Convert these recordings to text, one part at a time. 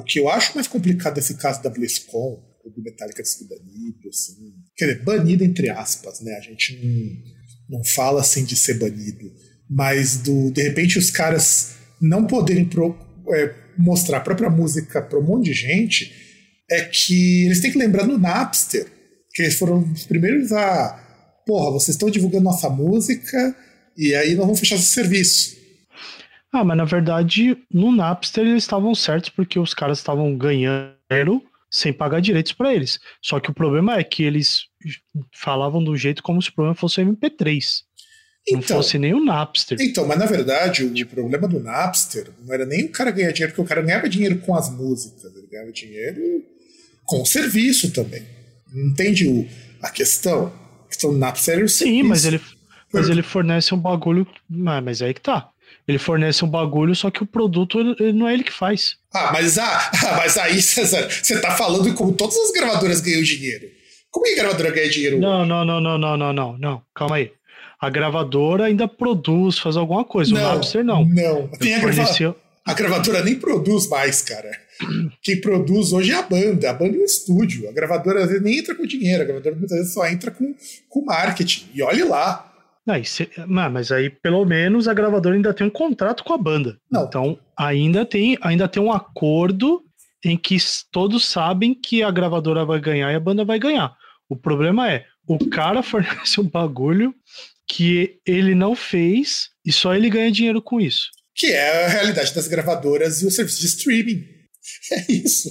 O que eu acho mais complicado desse caso da BlizzCon, ou do Metallica sido banido, assim. Quer dizer, banido entre aspas, né? A gente não, não fala assim de ser banido. Mas do, de repente os caras não poderem pro, é, mostrar a própria música para um monte de gente, é que eles têm que lembrar no Napster, que eles foram os primeiros a. Porra, vocês estão divulgando nossa música e aí nós vamos fechar esse serviço. Ah, mas na verdade, no Napster eles estavam certos porque os caras estavam ganhando sem pagar direitos para eles. Só que o problema é que eles falavam do jeito como se o problema fosse o MP3. Então, não fosse nem o Napster. Então, mas na verdade, o problema do Napster não era nem o cara ganhar dinheiro, porque o cara ganhava dinheiro com as músicas, ele ganhava dinheiro com o serviço também. Entende o, a questão? A questão do Napster era o Sim, mas ele, mas ele fornece um bagulho. Mas aí que tá. Ele fornece um bagulho, só que o produto não é ele que faz. Ah, mas, ah, mas aí, César, você tá falando como todas as gravadoras ganham dinheiro. Como é que a gravadora ganha dinheiro? Não, não, não, não, não, não, não, não. Calma aí. A gravadora ainda produz, faz alguma coisa. Não, o Napster não. Não. Tem a, a gravadora nem produz mais, cara. Quem produz hoje é a banda, a banda e o estúdio. A gravadora às vezes nem entra com dinheiro, a gravadora muitas vezes só entra com, com marketing. E olhe lá. Não, se, mas aí pelo menos a gravadora ainda tem um contrato com a banda. Não. Então ainda tem, ainda tem um acordo em que todos sabem que a gravadora vai ganhar e a banda vai ganhar. O problema é, o cara fornece um bagulho que ele não fez e só ele ganha dinheiro com isso. Que é a realidade das gravadoras e o serviço de streaming. É isso.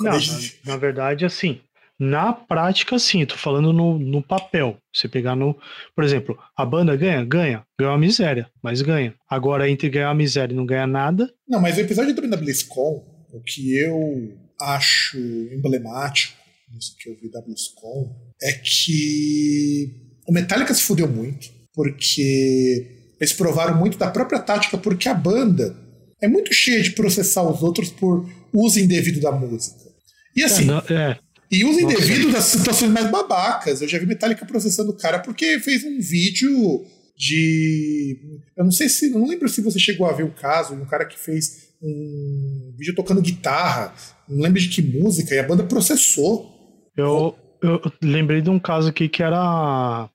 Não, na, na, verdade, assim, na prática, sim, tô falando no, no papel. Você pegar no. Por exemplo, a banda ganha? Ganha. Ganha uma miséria, mas ganha. Agora, entre ganhar uma miséria e não ganhar nada. Não, mas o episódio também da BlizzCon, o que eu acho emblemático nisso que eu vi da BlizzCon, é que o Metallica se fudeu muito, porque eles provaram muito da própria tática, porque a banda é muito cheia de processar os outros por uso indevido da música. E assim, é, não, é. E uso indevido das situações mais babacas. Eu já vi Metallica processando o cara porque fez um vídeo de. Eu não sei se. Não lembro se você chegou a ver o caso, um cara que fez um vídeo tocando guitarra. Não lembro de que música, e a banda processou. Eu, eu lembrei de um caso aqui que era.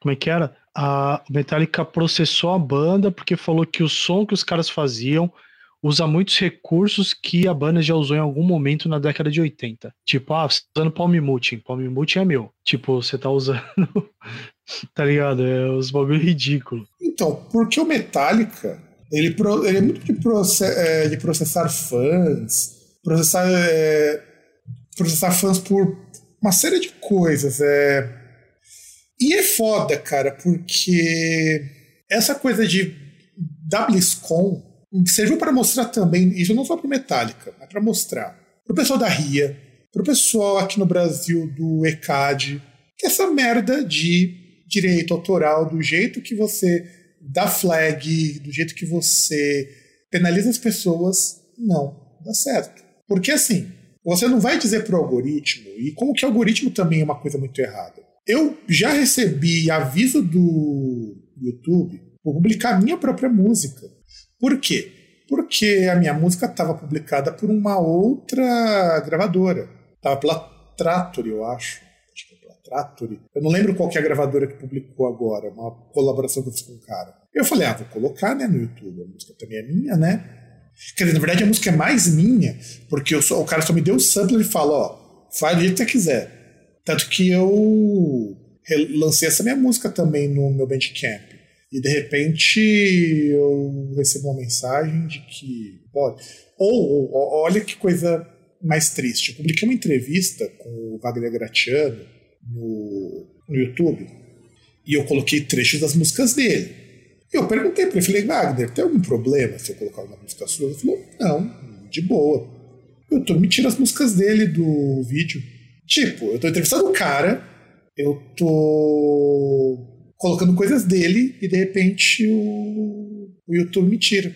Como é que era? A Metallica processou a banda porque falou que o som que os caras faziam usa muitos recursos que a banda já usou em algum momento na década de 80. Tipo, ah, você tá usando Palm Muting. Palm Muting é meu. Tipo, você tá usando. tá ligado? É os bagulho ridículo. Então, porque o Metallica, ele, pro, ele é muito de, proce é, de processar fãs, processar, é, processar fãs por uma série de coisas. É... E é foda, cara, porque essa coisa de da serviu para mostrar também, isso não só para Metallica, mas para mostrar para o pessoal da RIA, para o pessoal aqui no Brasil do ECAD, que essa merda de direito autoral, do jeito que você dá flag, do jeito que você penaliza as pessoas, não dá certo. Porque assim, você não vai dizer para o algoritmo, e como que o algoritmo também é uma coisa muito errada. Eu já recebi aviso do YouTube por publicar minha própria música. Por quê? Porque a minha música estava publicada por uma outra gravadora. Estava pela Trattori, eu acho. Acho que é pela Trattori. Eu não lembro qual é a gravadora que publicou agora, uma colaboração que eu fiz com um cara. Eu falei, ah, vou colocar né, no YouTube. A música também é minha, né? Quer dizer, na verdade a música é mais minha, porque o cara só me deu o sample e fala, ó, faz do jeito que você quiser. Tanto que eu lancei essa minha música também no meu Bandcamp. E de repente eu recebo uma mensagem de que pode. Ou, ou olha que coisa mais triste. Eu publiquei uma entrevista com o Wagner Gratiano no, no YouTube e eu coloquei trechos das músicas dele. E eu perguntei para ele, falei, Wagner, tem algum problema se eu colocar uma música sua? Ele falou, não, de boa. O YouTube me tira as músicas dele do vídeo. Tipo, eu tô entrevistando o cara, eu tô colocando coisas dele e de repente o, o YouTube me tira.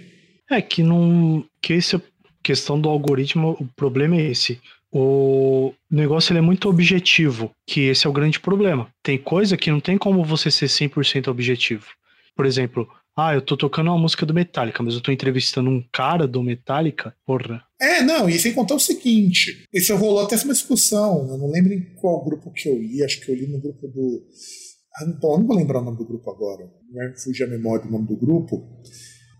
É que não. Que esse questão do algoritmo, o problema é esse. O negócio ele é muito objetivo, que esse é o grande problema. Tem coisa que não tem como você ser 100% objetivo. Por exemplo, ah, eu tô tocando uma música do Metallica, mas eu tô entrevistando um cara do Metallica, porra. É, não, e sem contar o seguinte: isso rolou até uma discussão, eu não lembro em qual grupo que eu li, acho que eu li no grupo do. Ah, não, não vou lembrar o nome do grupo agora, vai fugir a memória do nome do grupo.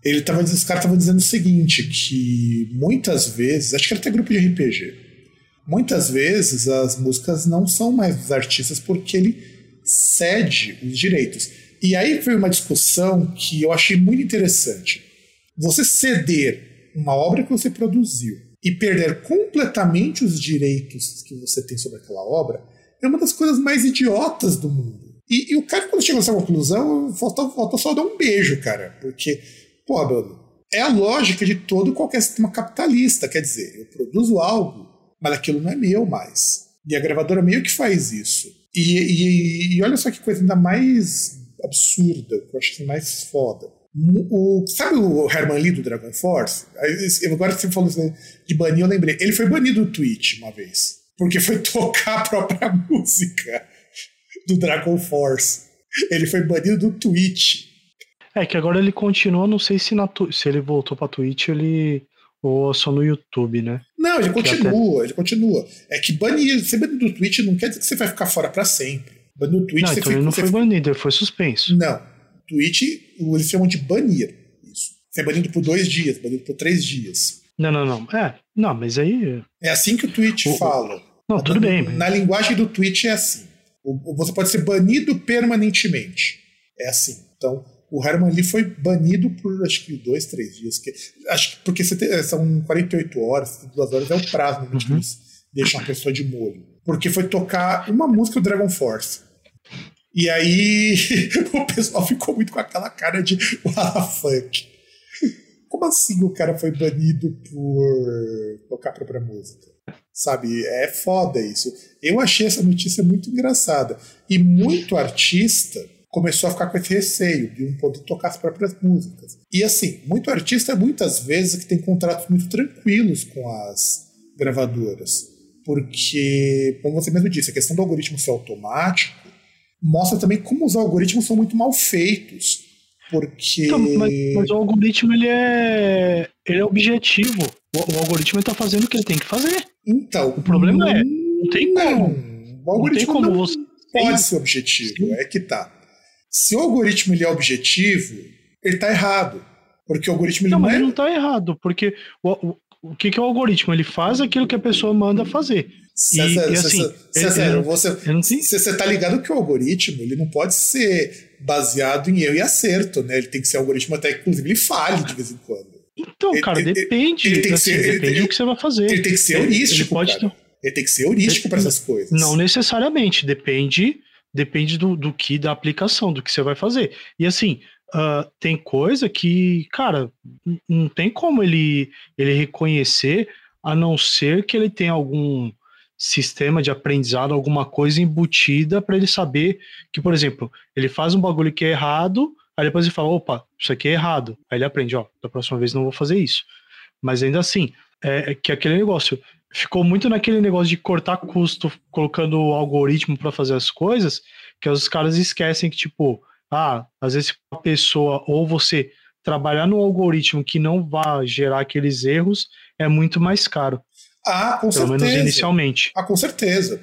Ele tava, os caras estavam dizendo o seguinte: que muitas vezes, acho que era até grupo de RPG, muitas vezes as músicas não são mais dos artistas porque ele cede os direitos. E aí foi uma discussão que eu achei muito interessante. Você ceder uma obra que você produziu e perder completamente os direitos que você tem sobre aquela obra é uma das coisas mais idiotas do mundo. E, e o cara, quando chegou nessa conclusão, faltou só dar um beijo, cara. Porque, pô, mano, é a lógica de todo qualquer sistema capitalista. Quer dizer, eu produzo algo, mas aquilo não é meu mais. E a gravadora meio que faz isso. E, e, e olha só que coisa ainda mais absurda, que eu acho assim, mais foda. O, sabe o Herman Lee do Dragon Force? Agora que você falou de banir, eu lembrei. Ele foi banido do Twitch uma vez. Porque foi tocar a própria música do Dragon Force. Ele foi banido do Twitch. É que agora ele continua, não sei se, na, se ele voltou pra Twitch ele, ou só no YouTube, né? Não, ele continua, até... ele continua. É que banir, ser banido do Twitch não quer dizer que você vai ficar fora para sempre. Banido do Twitch, não, então fica, ele não foi banido, ele foi suspenso. Não, Twitch, eles chamam de banir isso. Você é banido por dois dias, banido por três dias. Não, não, não. É, não, mas aí. É assim que o Twitch o, fala. Não, tudo na, bem. Na linguagem do Twitch é assim. Você pode ser banido permanentemente. É assim. Então, o Herman Lee foi banido por acho que dois, três dias. Que, acho que porque tem, são 48 horas, duas horas é o prazo no uhum. eles deixam a pessoa de molho. Porque foi tocar uma música do Dragon Force. E aí o pessoal ficou muito com aquela cara de fuck. Como assim o cara foi banido por tocar a própria música? Sabe, é foda isso. Eu achei essa notícia muito engraçada. E muito artista começou a ficar com esse receio de não poder tocar as próprias músicas. E assim, muito artista muitas vezes que tem contratos muito tranquilos com as gravadoras. Porque, como você mesmo disse, a questão do algoritmo ser automático mostra também como os algoritmos são muito mal feitos. Porque. Então, mas, mas, o algoritmo ele é, ele é objetivo. O, o algoritmo está fazendo o que ele tem que fazer. Então. O problema é. Não tem como. o algoritmo não, como não você... pode ser objetivo. Sim. É que tá. Se o algoritmo ele é objetivo, ele está errado. Porque o algoritmo ele não, não mas é. Ele não está errado, porque o, o, o que, que é o algoritmo? Ele faz aquilo que a pessoa manda fazer. César, e, e assim, César, ele, você, você, tá ligado que o algoritmo ele não pode ser baseado em erro e acerto, né? Ele tem que ser algoritmo até que, inclusive, ele falhe de vez em quando. Então, cara, ele, depende. Ele, tem assim, ser, depende do que você vai fazer. Ele tem que ser heurístico, ele pode cara. Ele tem que ser heurístico para essas coisas. Não necessariamente, depende depende do, do que, da aplicação, do que você vai fazer. E assim, uh, tem coisa que, cara, não tem como ele, ele reconhecer, a não ser que ele tenha algum sistema de aprendizado, alguma coisa embutida para ele saber que, por exemplo, ele faz um bagulho que é errado, aí depois ele fala, opa, isso aqui é errado. Aí ele aprende, ó, da próxima vez não vou fazer isso. Mas ainda assim, é, é que aquele negócio ficou muito naquele negócio de cortar custo, colocando o algoritmo para fazer as coisas, que os caras esquecem que, tipo, ah, às vezes a pessoa, ou você trabalhar no algoritmo que não vai gerar aqueles erros, é muito mais caro. Ah, com Pelo certeza. menos inicialmente. Ah, com certeza.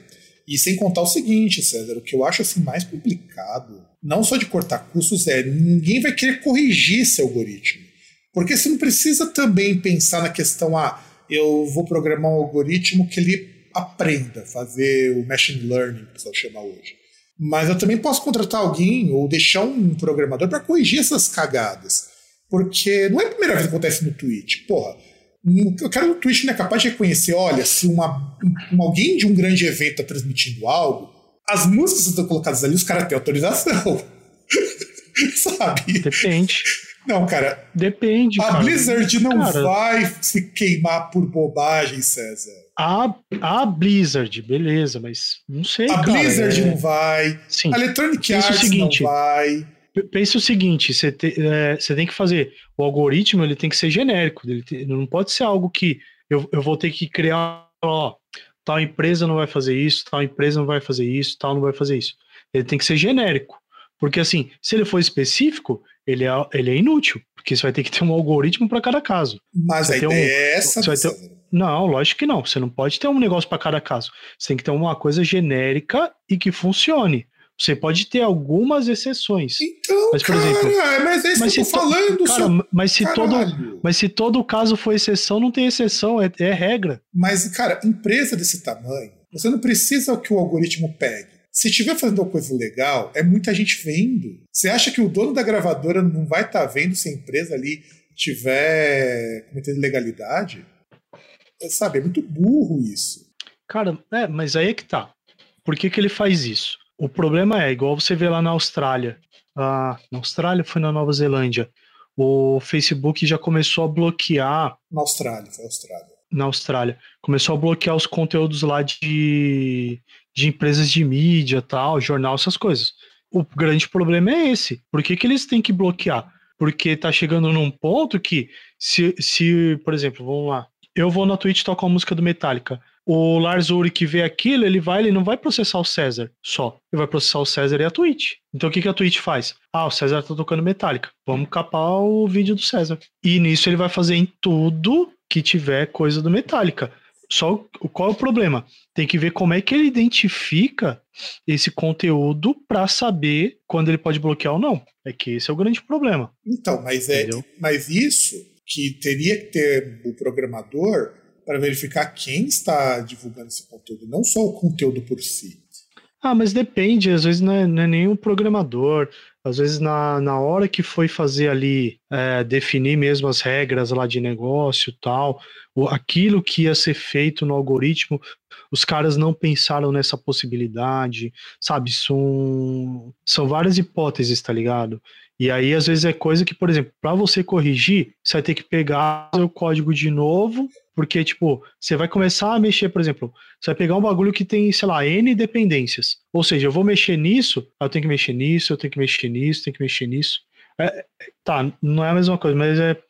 E sem contar o seguinte, César, o que eu acho assim mais complicado, não só de cortar custos, é ninguém vai querer corrigir esse algoritmo. Porque você não precisa também pensar na questão, ah, eu vou programar um algoritmo que ele aprenda, fazer o machine learning, que o pessoal chama hoje. Mas eu também posso contratar alguém ou deixar um programador para corrigir essas cagadas. Porque não é a primeira vez que acontece no Twitch. Porra, eu quero que o Twitch não é capaz de reconhecer, olha, se uma, um, alguém de um grande evento está transmitindo algo, as músicas que estão colocadas ali, os caras têm autorização. Sabe? Depende. Não, cara. Depende. A cara. Blizzard não cara. vai se queimar por bobagem, César. A, a Blizzard, beleza, mas não sei. A cara, Blizzard é... não vai. Sim. A Electronic Arts seguinte, não vai pensa o seguinte: você, te, é, você tem que fazer. O algoritmo ele tem que ser genérico, ele, te, não pode ser algo que eu, eu vou ter que criar, ó, tal empresa não vai fazer isso, tal empresa não vai fazer isso, tal não vai fazer isso. Ele tem que ser genérico. Porque assim, se ele for específico, ele é, ele é inútil, porque você vai ter que ter um algoritmo para cada caso. Mas você a ideia um, é essa, você vai ter, Não, lógico que não. Você não pode ter um negócio para cada caso. Você tem que ter uma coisa genérica e que funcione. Você pode ter algumas exceções. Então, mas, por cara, exemplo, mas é isso mas que eu tô falando. Cara, mas, se todo, mas se todo caso for exceção, não tem exceção, é, é regra. Mas, cara, empresa desse tamanho, você não precisa que o algoritmo pegue. Se estiver fazendo uma coisa legal, é muita gente vendo. Você acha que o dono da gravadora não vai estar tá vendo se a empresa ali tiver cometendo ilegalidade? É, sabe, é muito burro isso. Cara, é, mas aí é que tá. Por que, que ele faz isso? O problema é, igual você vê lá na Austrália. Ah, na Austrália foi na Nova Zelândia. O Facebook já começou a bloquear. Na Austrália, foi Austrália. Na Austrália. Começou a bloquear os conteúdos lá de, de empresas de mídia, tal, jornal, essas coisas. O grande problema é esse. Por que, que eles têm que bloquear? Porque tá chegando num ponto que, se, se, por exemplo, vamos lá, eu vou na Twitch tocar uma música do Metallica o Lars Ulrich que vê aquilo, ele vai, ele não vai processar o César só. Ele vai processar o César e a Twitch. Então o que, que a Twitch faz? Ah, o César tá tocando Metallica. Vamos capar o vídeo do César. E nisso ele vai fazer em tudo que tiver coisa do Metallica. Só qual é o problema? Tem que ver como é que ele identifica esse conteúdo para saber quando ele pode bloquear ou não. É que esse é o grande problema. Então, mas é, mas isso que teria que ter o programador para verificar quem está divulgando esse conteúdo, não só o conteúdo por si. Ah, mas depende, às vezes não é, não é o programador, às vezes na, na hora que foi fazer ali, é, definir mesmo as regras lá de negócio tal, aquilo que ia ser feito no algoritmo, os caras não pensaram nessa possibilidade, sabe? São, são várias hipóteses, tá ligado? E aí, às vezes, é coisa que, por exemplo, para você corrigir, você vai ter que pegar o código de novo, porque, tipo, você vai começar a mexer, por exemplo, você vai pegar um bagulho que tem, sei lá, N dependências. Ou seja, eu vou mexer nisso, eu tenho que mexer nisso, eu tenho que mexer nisso, tenho que mexer nisso. É, tá, não é a mesma coisa, mas é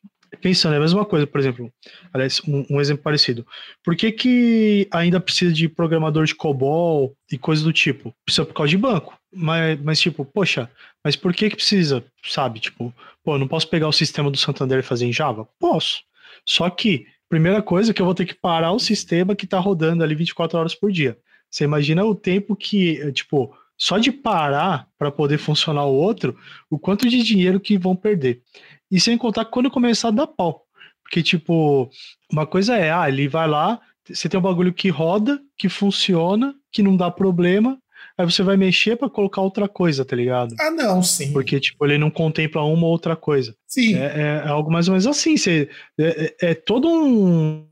pensando, é a mesma coisa, por exemplo, aliás, um, um, exemplo parecido. Por que, que ainda precisa de programador de COBOL e coisa do tipo? Precisa por causa de banco. Mas, mas tipo, poxa, mas por que que precisa, sabe? Tipo, pô, eu não posso pegar o sistema do Santander e fazer em Java? Posso. Só que, primeira coisa que eu vou ter que parar o sistema que está rodando ali 24 horas por dia. Você imagina o tempo que, tipo, só de parar para poder funcionar o outro, o quanto de dinheiro que vão perder. E sem contar quando começar a dar pau. Porque, tipo, uma coisa é, ah, ele vai lá, você tem um bagulho que roda, que funciona, que não dá problema, aí você vai mexer para colocar outra coisa, tá ligado? Ah, não, sim. Porque, tipo, ele não contempla uma ou outra coisa. Sim. É, é, é algo mais ou menos assim. Você, é, é, é todo um.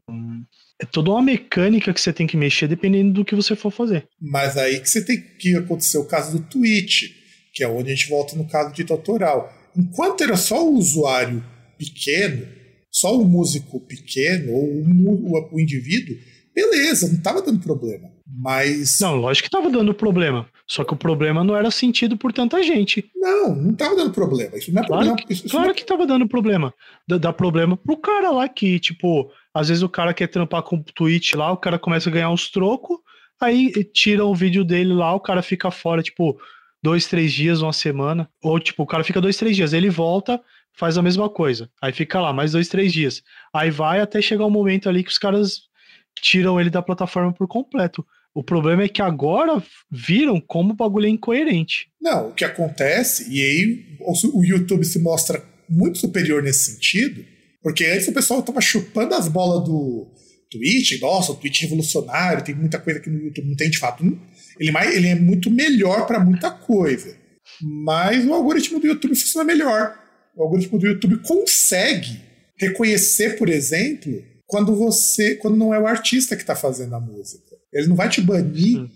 É toda uma mecânica que você tem que mexer dependendo do que você for fazer. Mas aí que você tem que acontecer o caso do Twitch, que é onde a gente volta no caso de tutorial. Enquanto era só o usuário pequeno, só o músico pequeno, ou o, o, o indivíduo, beleza, não estava dando problema. Mas. Não, lógico que estava dando problema. Só que o problema não era sentido por tanta gente. Não, não estava dando problema. Isso não é claro problema. Que, isso, claro não... É que estava dando problema. Dá, dá problema pro cara lá que, tipo, às vezes o cara quer trampar com o Twitch lá, o cara começa a ganhar uns trocos, aí tira o vídeo dele lá, o cara fica fora, tipo, dois, três dias, uma semana. Ou, tipo, o cara fica dois, três dias, ele volta, faz a mesma coisa. Aí fica lá, mais dois, três dias. Aí vai até chegar um momento ali que os caras tiram ele da plataforma por completo. O problema é que agora viram como o bagulho é incoerente. Não, o que acontece, e aí o YouTube se mostra muito superior nesse sentido, porque antes o pessoal tava chupando as bolas do Twitch, nossa, o Twitch é revolucionário, tem muita coisa que no YouTube não tem de fato. Ele, ele é muito melhor para muita coisa. Mas o algoritmo do YouTube funciona melhor. O algoritmo do YouTube consegue reconhecer, por exemplo, quando você, quando não é o artista que está fazendo a música. Ele não vai te banir hum.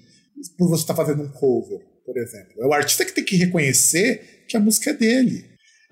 por você estar tá fazendo um cover, por exemplo. É o artista que tem que reconhecer que a música é dele.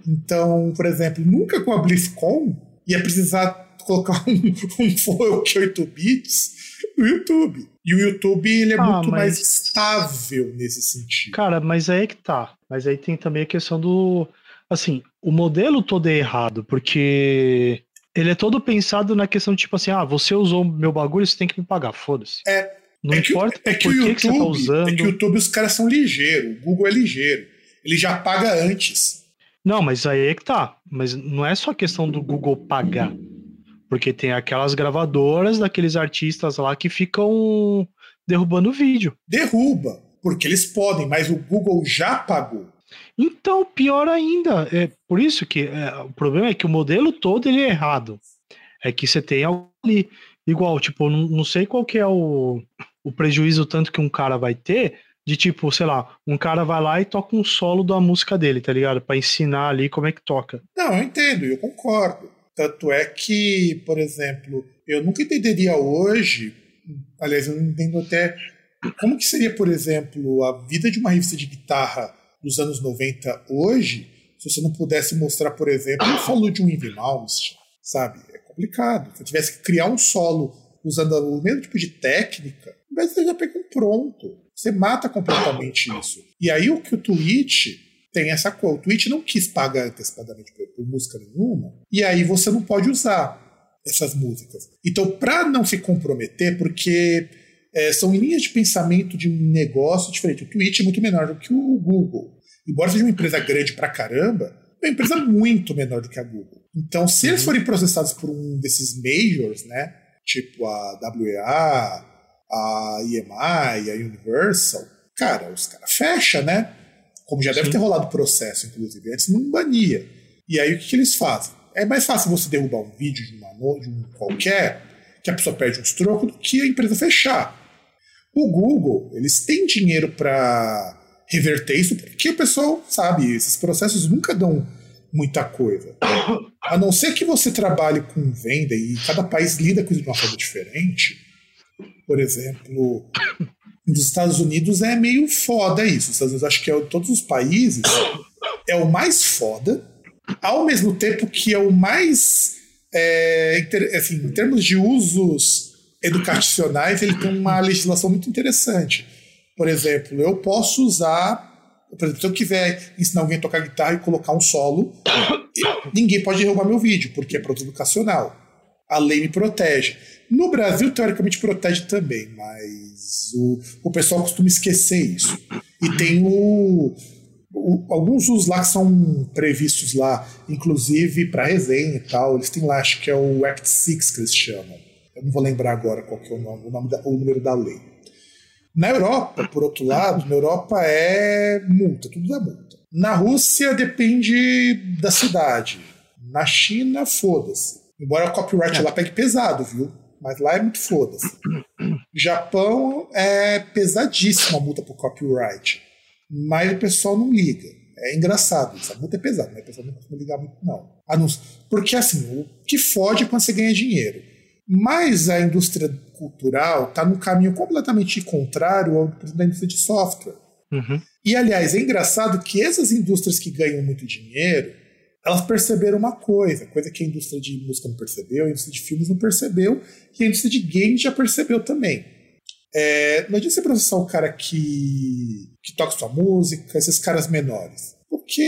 Então, por exemplo, nunca com a BlizzCon ia precisar colocar um, um folk 8 bits no YouTube. E o YouTube ele é ah, muito mas... mais estável nesse sentido. Cara, mas aí é que tá. Mas aí tem também a questão do. Assim, o modelo todo é errado, porque ele é todo pensado na questão tipo assim, ah, você usou meu bagulho, você tem que me pagar, foda-se. É. Não é importa que, é que o YouTube, que você tá usando. É que o YouTube os caras são ligeiros, o Google é ligeiro. Ele já paga antes. Não, mas aí é que tá. Mas não é só questão do Google pagar. Porque tem aquelas gravadoras daqueles artistas lá que ficam derrubando o vídeo. Derruba, porque eles podem, mas o Google já pagou. Então, pior ainda. É por isso que é, o problema é que o modelo todo ele é errado. É que você tem algo ali. Igual, tipo, não, não sei qual que é o, o prejuízo tanto que um cara vai ter de tipo, sei lá, um cara vai lá e toca um solo da música dele, tá ligado? Para ensinar ali como é que toca. Não, eu entendo, eu concordo. Tanto é que, por exemplo, eu nunca entenderia hoje, aliás, eu não entendo até como que seria, por exemplo, a vida de uma revista de guitarra dos anos 90 hoje, se você não pudesse mostrar, por exemplo, o solo de um Ivy Mouse, sabe? É complicado. Se eu tivesse que criar um solo usando o mesmo tipo de técnica, você já pega um pronto. Você mata completamente isso. E aí o que o Twitch tem essa coisa. O Twitch não quis pagar antecipadamente por, por música nenhuma, e aí você não pode usar essas músicas. Então, para não se comprometer, porque é, são linhas de pensamento de um negócio diferente. O Twitch é muito menor do que o Google. Embora seja uma empresa grande pra caramba, é uma empresa muito menor do que a Google. Então, se eles uhum. forem processados por um desses majors, né, tipo a WEA, a EMI, a Universal, cara, os caras fecham, né? Como já Sim. deve ter rolado processo, inclusive. Antes não bania. E aí o que, que, eles fazem? É mais fácil você derrubar um vídeo de, uma, de um qualquer, que a pessoa perde uns trocos, do que a empresa fechar. O Google, eles têm dinheiro para reverter isso, porque o pessoal sabe, esses processos nunca dão muita coisa. A não ser que você trabalhe com venda e cada país lida com isso de uma forma diferente. Por exemplo, nos Estados Unidos é meio foda isso. Os Estados Unidos, acho que é todos os países é o mais foda, ao mesmo tempo que é o mais. É, assim, em termos de usos educacionais, ele tem uma legislação muito interessante. Por exemplo, eu posso usar. Por exemplo, se eu quiser ensinar alguém a tocar guitarra e colocar um solo, ninguém pode derrubar meu vídeo, porque é produto educacional. A lei me protege. No Brasil, teoricamente, protege também, mas o, o pessoal costuma esquecer isso. E tem o, o, alguns usos lá que são previstos lá, inclusive para resenha e tal. Eles têm lá, acho que é o Act 6 que eles chamam. Eu não vou lembrar agora qual que é o nome, o, nome da, o número da lei. Na Europa, por outro lado, na Europa é multa, tudo dá multa. Na Rússia depende da cidade. Na China, foda-se. Embora o copyright é. lá pegue pesado, viu? Mas lá é muito foda-se. Japão é pesadíssima a multa por copyright. Mas o pessoal não liga. É engraçado isso. A multa é pesada, mas o pessoal não costuma ligar muito, não. Porque assim, o que fode é quando você ganha dinheiro. Mas a indústria cultural está num caminho completamente contrário ao da indústria de software. Uhum. E, aliás, é engraçado que essas indústrias que ganham muito dinheiro, elas perceberam uma coisa, coisa que a indústria de música não percebeu, a indústria de filmes não percebeu, e a indústria de games já percebeu também. É, não adianta você processar o cara que, que toca sua música, esses caras menores, porque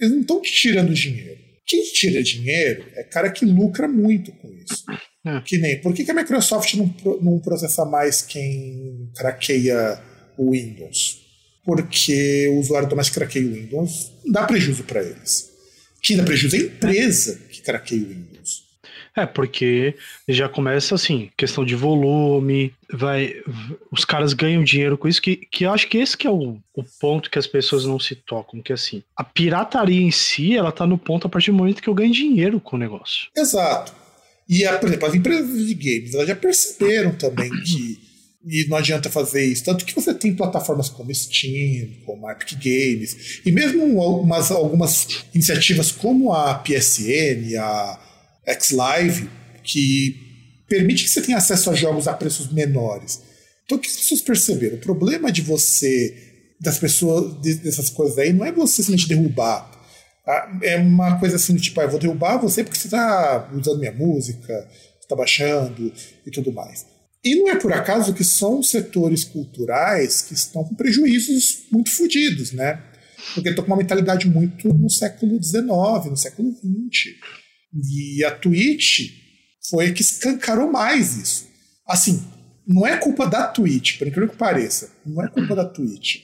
eles não estão te tirando dinheiro. Quem tira dinheiro é cara que lucra muito com isso. É. Que nem, por que, que a Microsoft não, não processa mais quem craqueia o Windows? Porque o usuário doméstico craqueia o Windows, dá prejuízo para eles. Quem dá prejuízo é a empresa que craqueia o Windows. É, porque já começa assim, questão de volume, vai. Os caras ganham dinheiro com isso, que, que eu acho que esse que é o, o ponto que as pessoas não se tocam, que assim, a pirataria em si, ela tá no ponto a partir do momento que eu ganho dinheiro com o negócio. Exato. E, a, por exemplo, as empresas de games elas já perceberam também que e não adianta fazer isso. Tanto que você tem plataformas como Steam, como Epic Games, e mesmo algumas, algumas iniciativas como a PSN, a XLive, que permite que você tenha acesso a jogos a preços menores. Então o que as pessoas perceberam? O problema de você, das pessoas, dessas coisas aí, não é você simplesmente derrubar é uma coisa assim, tipo, ah, eu vou derrubar você porque você está usando minha música, está baixando e tudo mais. E não é por acaso que são setores culturais que estão com prejuízos muito fodidos, né? Porque estão com uma mentalidade muito no século XIX, no século XX. E a Twitch foi a que escancarou mais isso. Assim, não é culpa da Twitch, por incrível que pareça. Não é culpa da Twitch.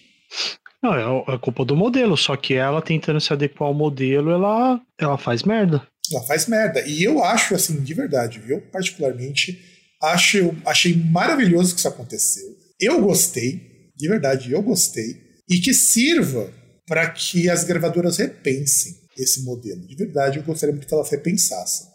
Não, é, é culpa do modelo, só que ela tentando se adequar ao modelo, ela, ela faz merda. ela faz merda. E eu acho, assim, de verdade, eu particularmente acho, achei maravilhoso que isso aconteceu. Eu gostei, de verdade, eu gostei. E que sirva para que as gravadoras repensem esse modelo. De verdade, eu gostaria muito que elas repensassem.